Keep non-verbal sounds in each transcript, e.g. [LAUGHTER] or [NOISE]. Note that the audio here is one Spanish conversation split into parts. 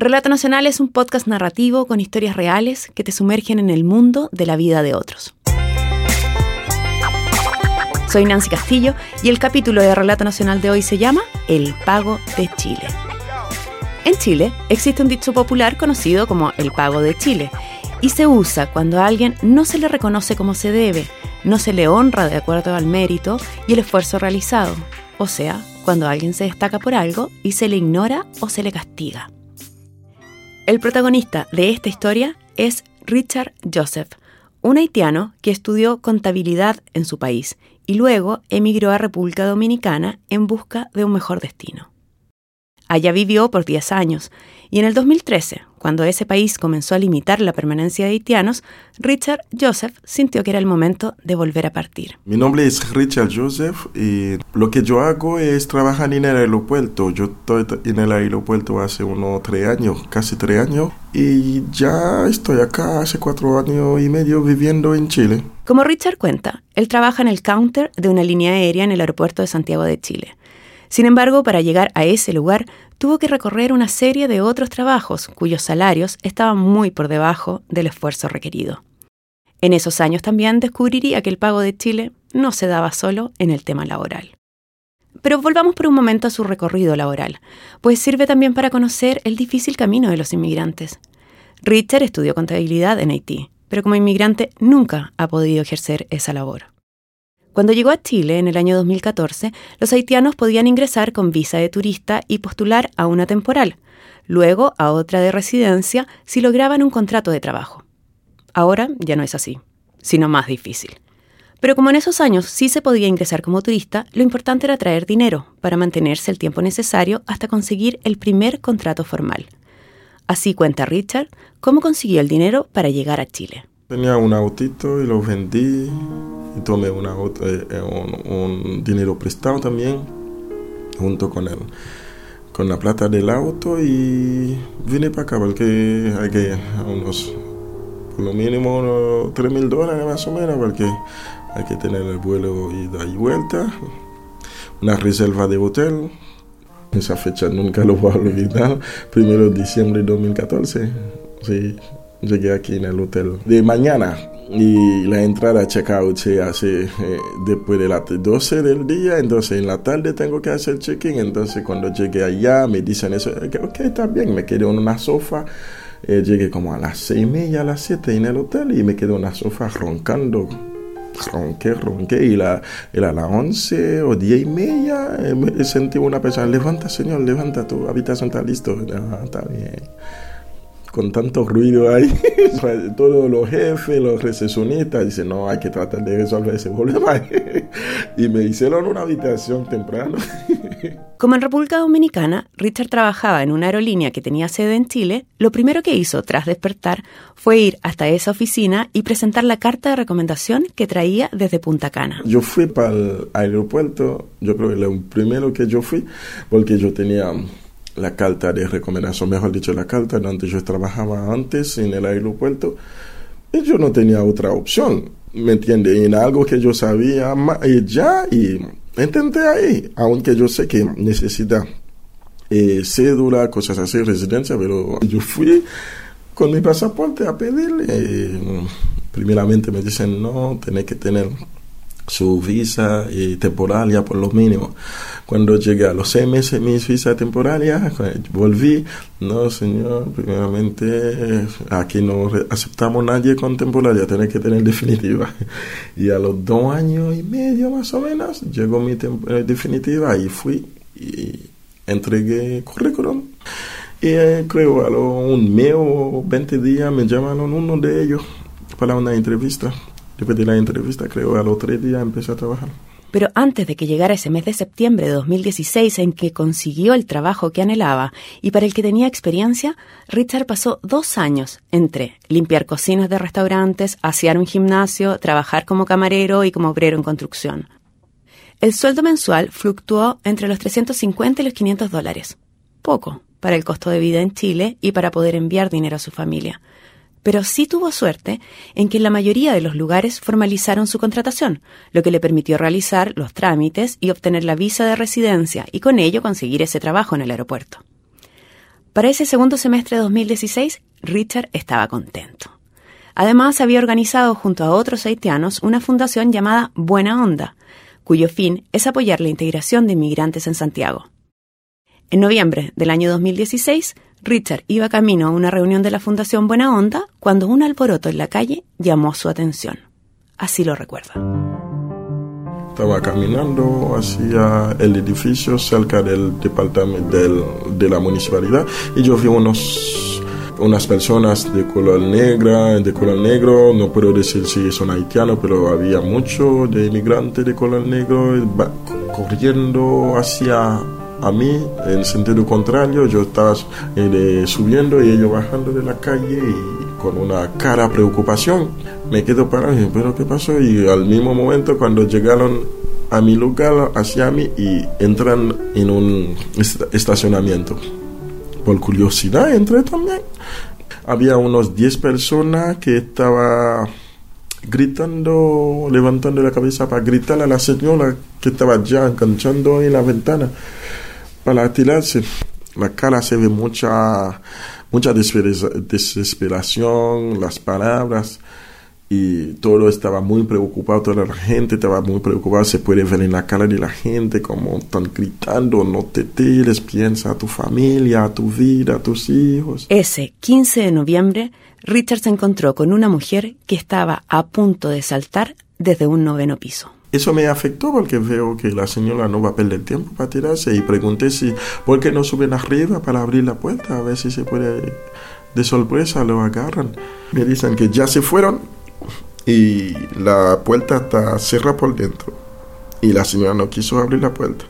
Relato Nacional es un podcast narrativo con historias reales que te sumergen en el mundo de la vida de otros. Soy Nancy Castillo y el capítulo de Relato Nacional de hoy se llama El Pago de Chile. En Chile existe un dicho popular conocido como el Pago de Chile y se usa cuando a alguien no se le reconoce como se debe, no se le honra de acuerdo al mérito y el esfuerzo realizado, o sea, cuando alguien se destaca por algo y se le ignora o se le castiga. El protagonista de esta historia es Richard Joseph, un haitiano que estudió contabilidad en su país y luego emigró a República Dominicana en busca de un mejor destino. Allá vivió por 10 años y en el 2013, cuando ese país comenzó a limitar la permanencia de haitianos, Richard Joseph sintió que era el momento de volver a partir. Mi nombre es Richard Joseph y lo que yo hago es trabajar en el aeropuerto. Yo estoy en el aeropuerto hace unos tres años, casi tres años, y ya estoy acá hace cuatro años y medio viviendo en Chile. Como Richard cuenta, él trabaja en el counter de una línea aérea en el aeropuerto de Santiago de Chile. Sin embargo, para llegar a ese lugar, tuvo que recorrer una serie de otros trabajos cuyos salarios estaban muy por debajo del esfuerzo requerido. En esos años también descubriría que el pago de Chile no se daba solo en el tema laboral. Pero volvamos por un momento a su recorrido laboral, pues sirve también para conocer el difícil camino de los inmigrantes. Richard estudió contabilidad en Haití, pero como inmigrante nunca ha podido ejercer esa labor. Cuando llegó a Chile en el año 2014, los haitianos podían ingresar con visa de turista y postular a una temporal, luego a otra de residencia si lograban un contrato de trabajo. Ahora ya no es así, sino más difícil. Pero como en esos años sí se podía ingresar como turista, lo importante era traer dinero para mantenerse el tiempo necesario hasta conseguir el primer contrato formal. Así cuenta Richard cómo consiguió el dinero para llegar a Chile. Tenía un autito y lo vendí y tomé una, eh, eh, un, dinero prestado también, junto con él con la plata del auto y vine para acá porque hay que unos, por lo mínimo, 3 mil dólares más o menos, porque hay que tener el vuelo ida y vuelta, una reserva de hotel. Esa fecha nunca lo voy a olvidar, primero de diciembre de 2014. Sí, llegué aquí en el hotel de mañana y la entrada check-out se hace eh, después de las 12 del día, entonces en la tarde tengo que hacer check-in, entonces cuando llegué allá me dicen eso, ok, está bien, me quedé en una sofá, eh, llegué como a las 6 y media, a las 7 en el hotel y me quedé en una sofá roncando, ronqué, ronqué. Y la, era las 11 o 10 y media, eh, me sentí una persona, levanta señor, levanta, tu habitación está listo, ah, está bien con tanto ruido ahí, [LAUGHS] todos los jefes, los recesionistas dicen, no, hay que tratar de resolver ese problema. [LAUGHS] y me hicieron una habitación temprano. [LAUGHS] Como en República Dominicana, Richard trabajaba en una aerolínea que tenía sede en Chile, lo primero que hizo tras despertar fue ir hasta esa oficina y presentar la carta de recomendación que traía desde Punta Cana. Yo fui para el aeropuerto, yo creo que lo primero que yo fui, porque yo tenía la carta de recomendación, mejor dicho, la carta donde yo trabajaba antes en el aeropuerto, y yo no tenía otra opción, ¿me entiende? En algo que yo sabía y ya, y intenté ahí, aunque yo sé que necesita eh, cédula, cosas así, residencia, pero yo fui con mi pasaporte a pedirle. Eh, primeramente me dicen, no, tenés que tener su visa y temporaria por lo mínimo. Cuando llegué a los seis meses mi visa temporaria, volví, no señor, primeramente aquí no aceptamos nadie con temporaria, tiene que tener definitiva. [LAUGHS] Y a los dos años y medio más o menos llegó mi eh, definitiva y fui y entregué currículum. Y eh, creo a un mes o 20 días me llamaron uno de ellos para una entrevista. Después de la entrevista, creo, a los tres días empecé a trabajar. Pero antes de que llegara ese mes de septiembre de 2016 en que consiguió el trabajo que anhelaba y para el que tenía experiencia, Richard pasó dos años entre limpiar cocinas de restaurantes, asear un gimnasio, trabajar como camarero y como obrero en construcción. El sueldo mensual fluctuó entre los 350 y los 500 dólares. Poco para el costo de vida en Chile y para poder enviar dinero a su familia pero sí tuvo suerte en que la mayoría de los lugares formalizaron su contratación, lo que le permitió realizar los trámites y obtener la visa de residencia y con ello conseguir ese trabajo en el aeropuerto. Para ese segundo semestre de 2016, Richard estaba contento. Además, había organizado junto a otros haitianos una fundación llamada Buena Onda, cuyo fin es apoyar la integración de inmigrantes en Santiago. En noviembre del año 2016, Richard iba camino a una reunión de la Fundación Buena Onda cuando un alboroto en la calle llamó su atención. Así lo recuerda. Estaba caminando hacia el edificio cerca del departamento de la municipalidad y yo vi unos, unas personas de color negra, de color negro, no puedo decir si son haitianos, pero había muchos de inmigrantes de color negro corriendo hacia a mí en sentido contrario, yo estaba eh, subiendo y ellos bajando de la calle y con una cara preocupación. Me quedo parado y dije, pero ¿qué pasó? Y al mismo momento cuando llegaron a mi lugar, hacia mí, y entran en un estacionamiento. Por curiosidad entré también. Había unos 10 personas que estaban gritando, levantando la cabeza para gritar a la señora que estaba ya enganchando en la ventana para tirarse. La cara se ve mucha, mucha desesperación, las palabras y todo estaba muy preocupado, toda la gente estaba muy preocupada, se puede ver en la cara de la gente como están gritando, no te tires, piensa a tu familia, a tu vida, a tus hijos. Ese 15 de noviembre, Richard se encontró con una mujer que estaba a punto de saltar desde un noveno piso. Eso me afectó porque veo que la señora no va a perder tiempo para tirarse y pregunté si, ¿por qué no suben arriba para abrir la puerta? A ver si se puede, de sorpresa lo agarran. Me dicen que ya se fueron y la puerta está cerrada por dentro y la señora no quiso abrir la puerta.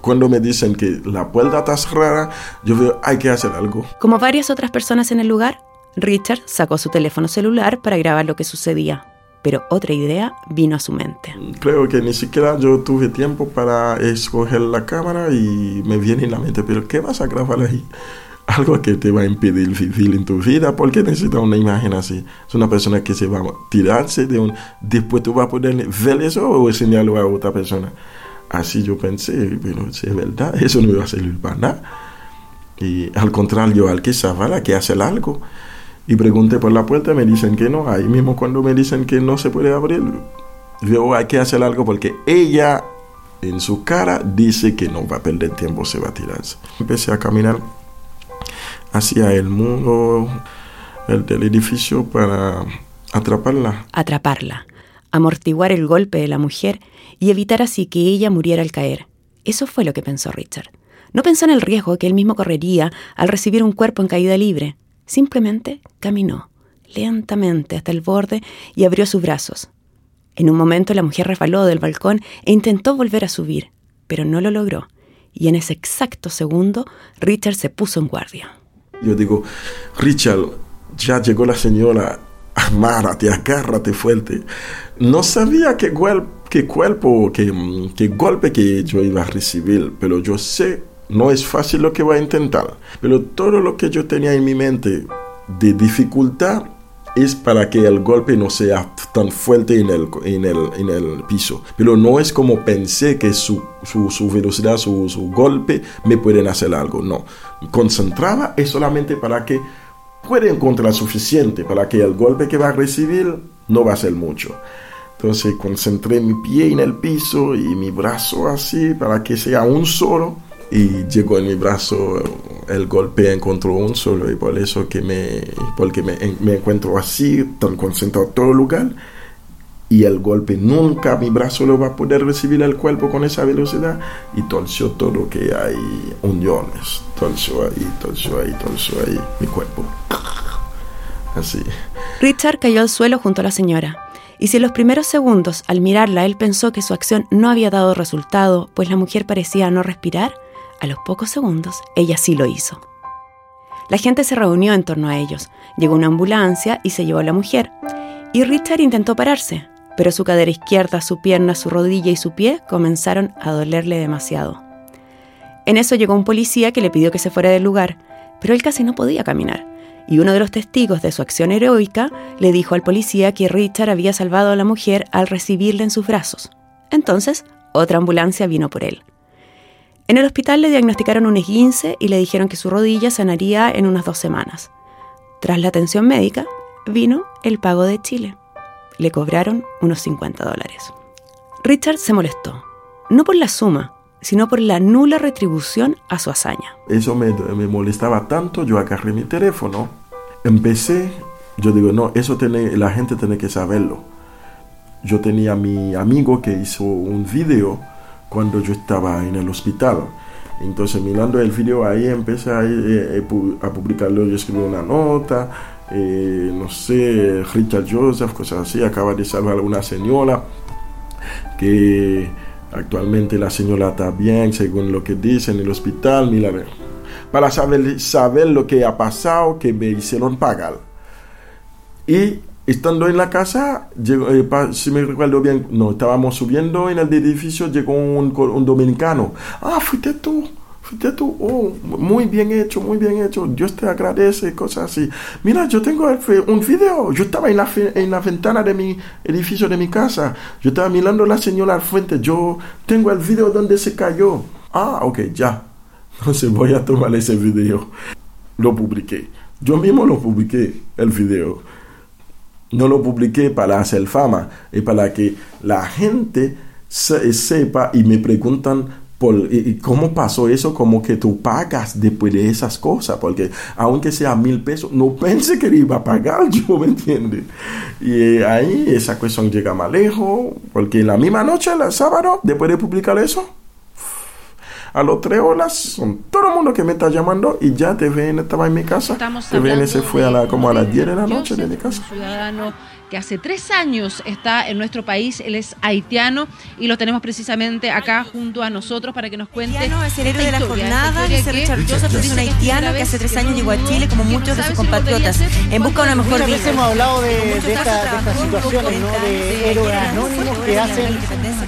Cuando me dicen que la puerta está cerrada, yo veo, hay que hacer algo. Como varias otras personas en el lugar, Richard sacó su teléfono celular para grabar lo que sucedía pero otra idea vino a su mente. Creo que ni siquiera yo tuve tiempo para escoger la cámara y me viene en la mente, pero ¿qué vas a grabar ahí? [LAUGHS] Algo que te va a impedir vivir en tu vida, porque necesitas una imagen así. Es una persona que se va a tirarse de un... Después tú vas a poder ver eso o enseñarlo a otra persona. Así yo pensé, pero si es verdad, eso no iba a servir para nada. Y al contrario, al que sabe, que hacer algo y pregunté por la puerta, me dicen que no. Ahí mismo cuando me dicen que no se puede abrir, yo hay que hacer algo porque ella en su cara dice que no va a perder tiempo, se va a tirarse. Empecé a caminar hacia el muro del edificio para atraparla. Atraparla, amortiguar el golpe de la mujer y evitar así que ella muriera al caer. Eso fue lo que pensó Richard. No pensó en el riesgo que él mismo correría al recibir un cuerpo en caída libre. Simplemente caminó lentamente hasta el borde y abrió sus brazos. En un momento la mujer resbaló del balcón e intentó volver a subir, pero no lo logró. Y en ese exacto segundo, Richard se puso en guardia. Yo digo, Richard, ya llegó la señora, amárate, agárrate fuerte. No sabía qué, cuerpo, qué golpe que yo iba a recibir, pero yo sé no es fácil lo que voy a intentar, pero todo lo que yo tenía en mi mente de dificultad es para que el golpe no sea tan fuerte en el, en el, piso. Pero no es como pensé que su, velocidad, su, su, golpe me pueden hacer algo. No. Concentraba es solamente para que pueda encontrar suficiente para que el golpe que va a recibir no va a ser mucho. Entonces concentré mi pie en el piso y mi brazo así para que sea un solo y llegó en mi brazo el golpe encontró un solo y por eso que me porque me, me encuentro así tan concentrado en todo lugar y el golpe nunca mi brazo lo va a poder recibir el cuerpo con esa velocidad y torció todo que hay uniones torció ahí torció ahí torció ahí mi cuerpo. Así. Richard cayó al suelo junto a la señora y si en los primeros segundos al mirarla él pensó que su acción no había dado resultado pues la mujer parecía no respirar a los pocos segundos, ella sí lo hizo. La gente se reunió en torno a ellos. Llegó una ambulancia y se llevó a la mujer. Y Richard intentó pararse, pero su cadera izquierda, su pierna, su rodilla y su pie comenzaron a dolerle demasiado. En eso llegó un policía que le pidió que se fuera del lugar, pero él casi no podía caminar. Y uno de los testigos de su acción heroica le dijo al policía que Richard había salvado a la mujer al recibirla en sus brazos. Entonces, otra ambulancia vino por él. En el hospital le diagnosticaron un esguince y le dijeron que su rodilla sanaría en unas dos semanas. Tras la atención médica, vino el pago de Chile. Le cobraron unos 50 dólares. Richard se molestó, no por la suma, sino por la nula retribución a su hazaña. Eso me, molestaba tanto, yo agarré mi teléfono, empecé, yo digo, no, eso tiene, la gente tiene que saberlo. Yo tenía a mi amigo que hizo un video cuando yo estaba en el hospital. Entonces mirando el video ahí empecé a, eh, eh, a publicarlo, yo escribí una nota, eh, no sé, Richard Joseph, cosas así, acaba de salvar a una señora que actualmente la señora está bien según lo que dice en el hospital, mira, para saber, saber lo que ha pasado, que me hicieron pagar. Y Estando en la casa, llegó, eh, si me recuerdo bien, no, estábamos subiendo en el edificio, llegó un, dominicano. Ah, fuiste tú, fuiste tú. Oh, muy bien hecho, muy bien hecho. Dios te agradece, cosas así. Mira, yo tengo un video. Yo estaba en la, en la ventana de mi edificio de mi casa. Yo estaba mirando a la señora al frente. Yo tengo el video donde se cayó. Ah, ok, ya. [LAUGHS] Entonces voy a tomar ese video. Lo publiqué. Yo mismo lo publiqué, el video no lo publiqué para hacer fama, es para que la gente sepa y me preguntan por, cómo pasó eso, como que tú pagas después de esas cosas, porque aunque sea mil pesos, no [LAUGHS] pensé que iba a pagar, [LAUGHS] yo me entiende. Y eh, ahí esa cuestión llega más lejos, porque la misma noche, el sábado, después de publicar eso, a los tres horas son todo el mundo que me está llamando y ya TVN estaba en mi casa. TVN se fue a la, como a las 10 de la noche de mi casa. ciudadano que hace tres años está en nuestro país, él es haitiano y lo tenemos precisamente acá junto a nosotros para que nos cuente. Haitiano es el héroe de la jornada, dice Richard Joseph, es un haitiano que hace tres años llegó a Chile como muchos de sus compatriotas en busca de una mejor vida. hemos hablado de, de, estas situaciones, ¿no? de héroes anónimos que hacen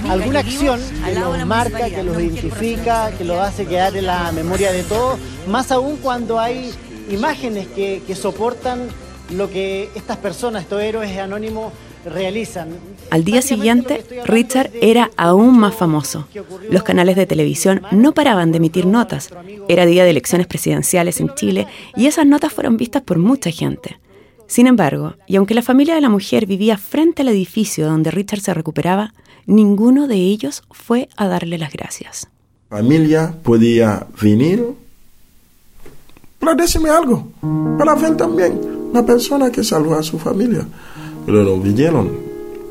alguna acción que los marca, que los identifica, que lo hace quedar en la memoria de todos, más aún cuando hay imágenes que, que soportan lo que estas personas, estos héroes anónimos, realizan. Al día siguiente, Richard era aún más famoso. Los canales de televisión no paraban de emitir notas. Era día de elecciones presidenciales en Chile y esas notas fueron vistas por mucha gente. Sin embargo, y aunque la familia de la mujer vivía frente al edificio donde Richard se recuperaba, ninguno de ellos fue a darle las gracias. Familia podía venir para decirme algo, para ver también una persona que salvó a su familia, pero no vinieron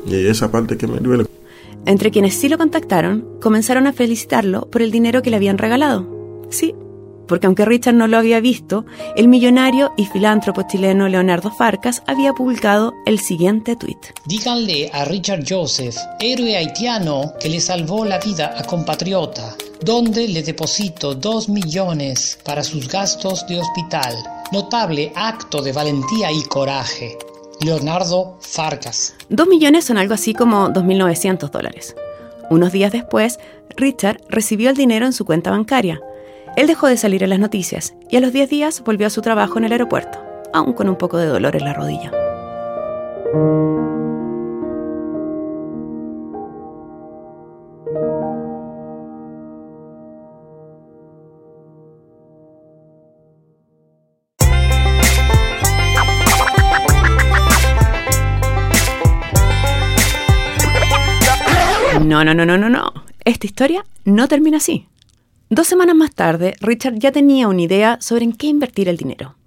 y esa parte que me duele. Entre quienes sí lo contactaron, comenzaron a felicitarlo por el dinero que le habían regalado. Sí, porque aunque Richard no lo había visto, el millonario y filántropo chileno Leonardo Farcas había publicado el siguiente tuit. Díganle a Richard Joseph, héroe haitiano que le salvó la vida a compatriota, donde le deposito dos millones para sus gastos de hospital. Notable acto de valentía y coraje. Leonardo Farcas. Dos millones son algo así como 2.900 dólares. Unos días después, Richard recibió el dinero en su cuenta bancaria, él dejó de salir en las noticias y a los 10 días volvió a su trabajo en el aeropuerto, aún con un poco de dolor en la rodilla. No, no, no, no, no, no. Esta historia no termina así. Dos semanas más tarde, Richard ya tenía una idea sobre en qué invertir el dinero.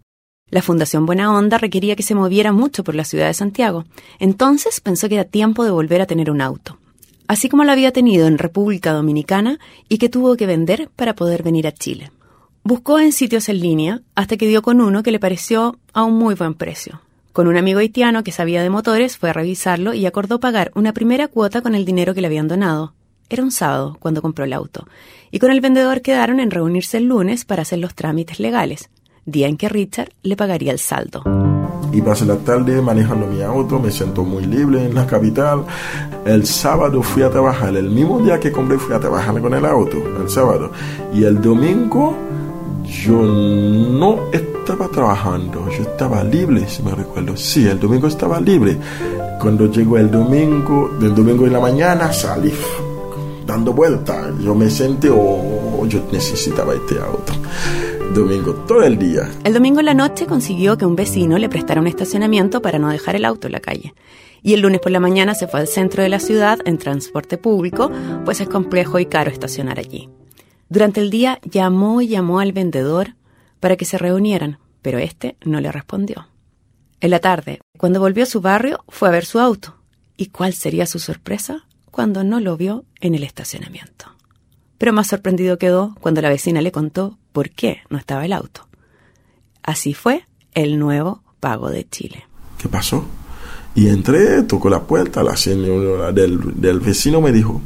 La Fundación Buena Onda requería que se moviera mucho por la ciudad de Santiago, entonces pensó que era tiempo de volver a tener un auto, así como lo había tenido en República Dominicana y que tuvo que vender para poder venir a Chile. Buscó en sitios en línea hasta que dio con uno que le pareció a un muy buen precio. Con un amigo haitiano que sabía de motores fue a revisarlo y acordó pagar una primera cuota con el dinero que le habían donado. Era un sábado cuando compró el auto, y con el vendedor quedaron en reunirse el lunes para hacer los trámites legales, día en que Richard le pagaría el saldo. Y pasé la tarde manejando mi auto, me siento muy libre en la capital. El sábado fui a trabajar, el mismo día que compré fui a trabajar con el auto, el sábado. Y el domingo yo no estaba trabajando, yo estaba libre, si me recuerdo. Sí, el domingo estaba libre. Cuando llegó el domingo, del domingo en la mañana salí dando vueltas. Yo me senté, oh, no, yo necesitaba este auto. Domingo, todo el día. El domingo en la noche consiguió que un vecino le prestara un estacionamiento para no dejar el auto en la calle. Y el lunes por la mañana se fue al centro de la ciudad en transporte público, pues es complejo y caro estacionar allí. Durante el día llamó y llamó al vendedor para que se reunieran, pero este no le respondió. En la tarde, cuando volvió a su barrio, fue a ver su auto. ¿Y cuál sería su sorpresa cuando no lo vio en el estacionamiento? Pero más sorprendido quedó cuando la vecina le contó por qué no estaba el auto. Así fue el nuevo pago de Chile. ¿Qué pasó? Y entré, tocó la puerta, la señora del, del vecino me dijo,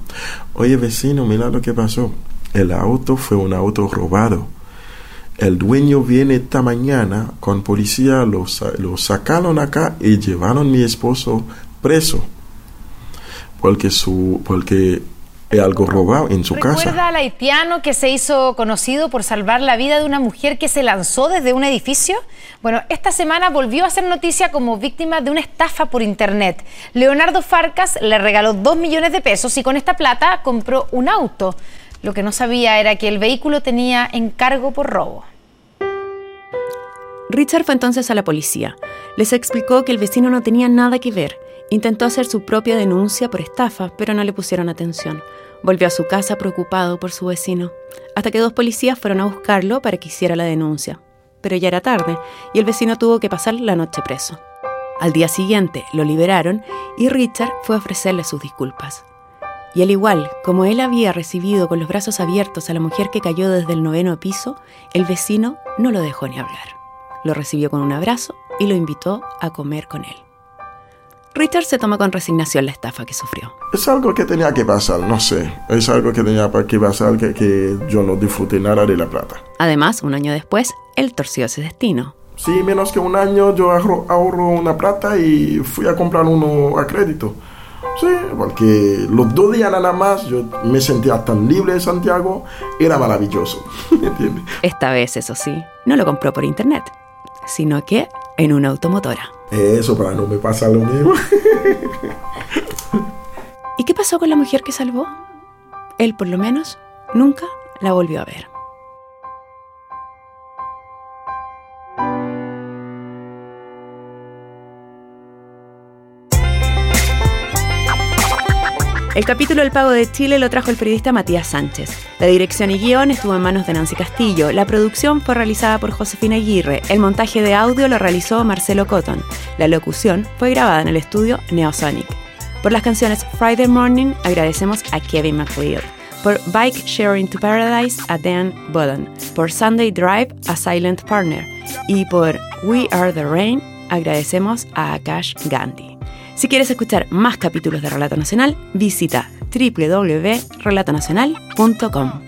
oye vecino, mira lo que pasó. El auto fue un auto robado el dueño viene esta mañana con policía, lo, sacaron acá y llevaron a mi esposo preso. Porque, su, porque algo robado en su casa. ¿Recuerda al haitiano que se hizo conocido por salvar la vida de una mujer que se lanzó desde un edificio? Bueno, esta semana volvió a ser noticia como víctima de una estafa por internet. Leonardo Farcas le regaló dos millones de pesos y con esta plata compró un auto. Lo que no sabía era que el vehículo tenía encargo por robo. Richard fue entonces a la policía. Les explicó que el vecino no tenía nada que ver. Intentó hacer su propia denuncia por estafa, pero no le pusieron atención. Volvió a su casa preocupado por su vecino, hasta que dos policías fueron a buscarlo para que hiciera la denuncia. Pero ya era tarde y el vecino tuvo que pasar la noche preso. Al día siguiente lo liberaron y Richard fue a ofrecerle sus disculpas. Y al igual como él había recibido con los brazos abiertos a la mujer que cayó desde el noveno piso, el vecino no lo dejó ni hablar. Lo recibió con un abrazo y lo invitó a comer con él. Richard se toma con resignación la estafa que sufrió. Es algo que tenía que pasar, no sé. Es algo que tenía que pasar que, que yo no disfruté nada de la plata. Además, un año después, él torció ese destino. Sí, menos que un año yo ahorro una plata y fui a comprar uno a crédito. Sí, porque los dos días nada más yo me sentía tan libre de Santiago, era maravilloso. [LAUGHS] Esta vez, eso sí, no lo compró por internet, sino que en una automotora. Eso para no me pasa lo mismo. [LAUGHS] ¿Y qué pasó con la mujer que salvó? Él, por lo menos, nunca la volvió a ver. El capítulo El Pago de Chile lo trajo el periodista Matías Sánchez. La dirección y guion estuvo en manos de Nancy Castillo. La producción fue realizada por Josefina Aguirre. El montaje de audio lo realizó Marcelo Cotton. La locución fue grabada en el estudio Neosonic. Por las canciones Friday Morning agradecemos a Kevin McLeod. Por Bike Sharing to Paradise a Dan Budden. Por Sunday Drive a Silent Partner. Y por We Are the Rain agradecemos a Akash Gandhi. Si quieres escuchar más capítulos de Relato Nacional, visita www.relatonacional.com.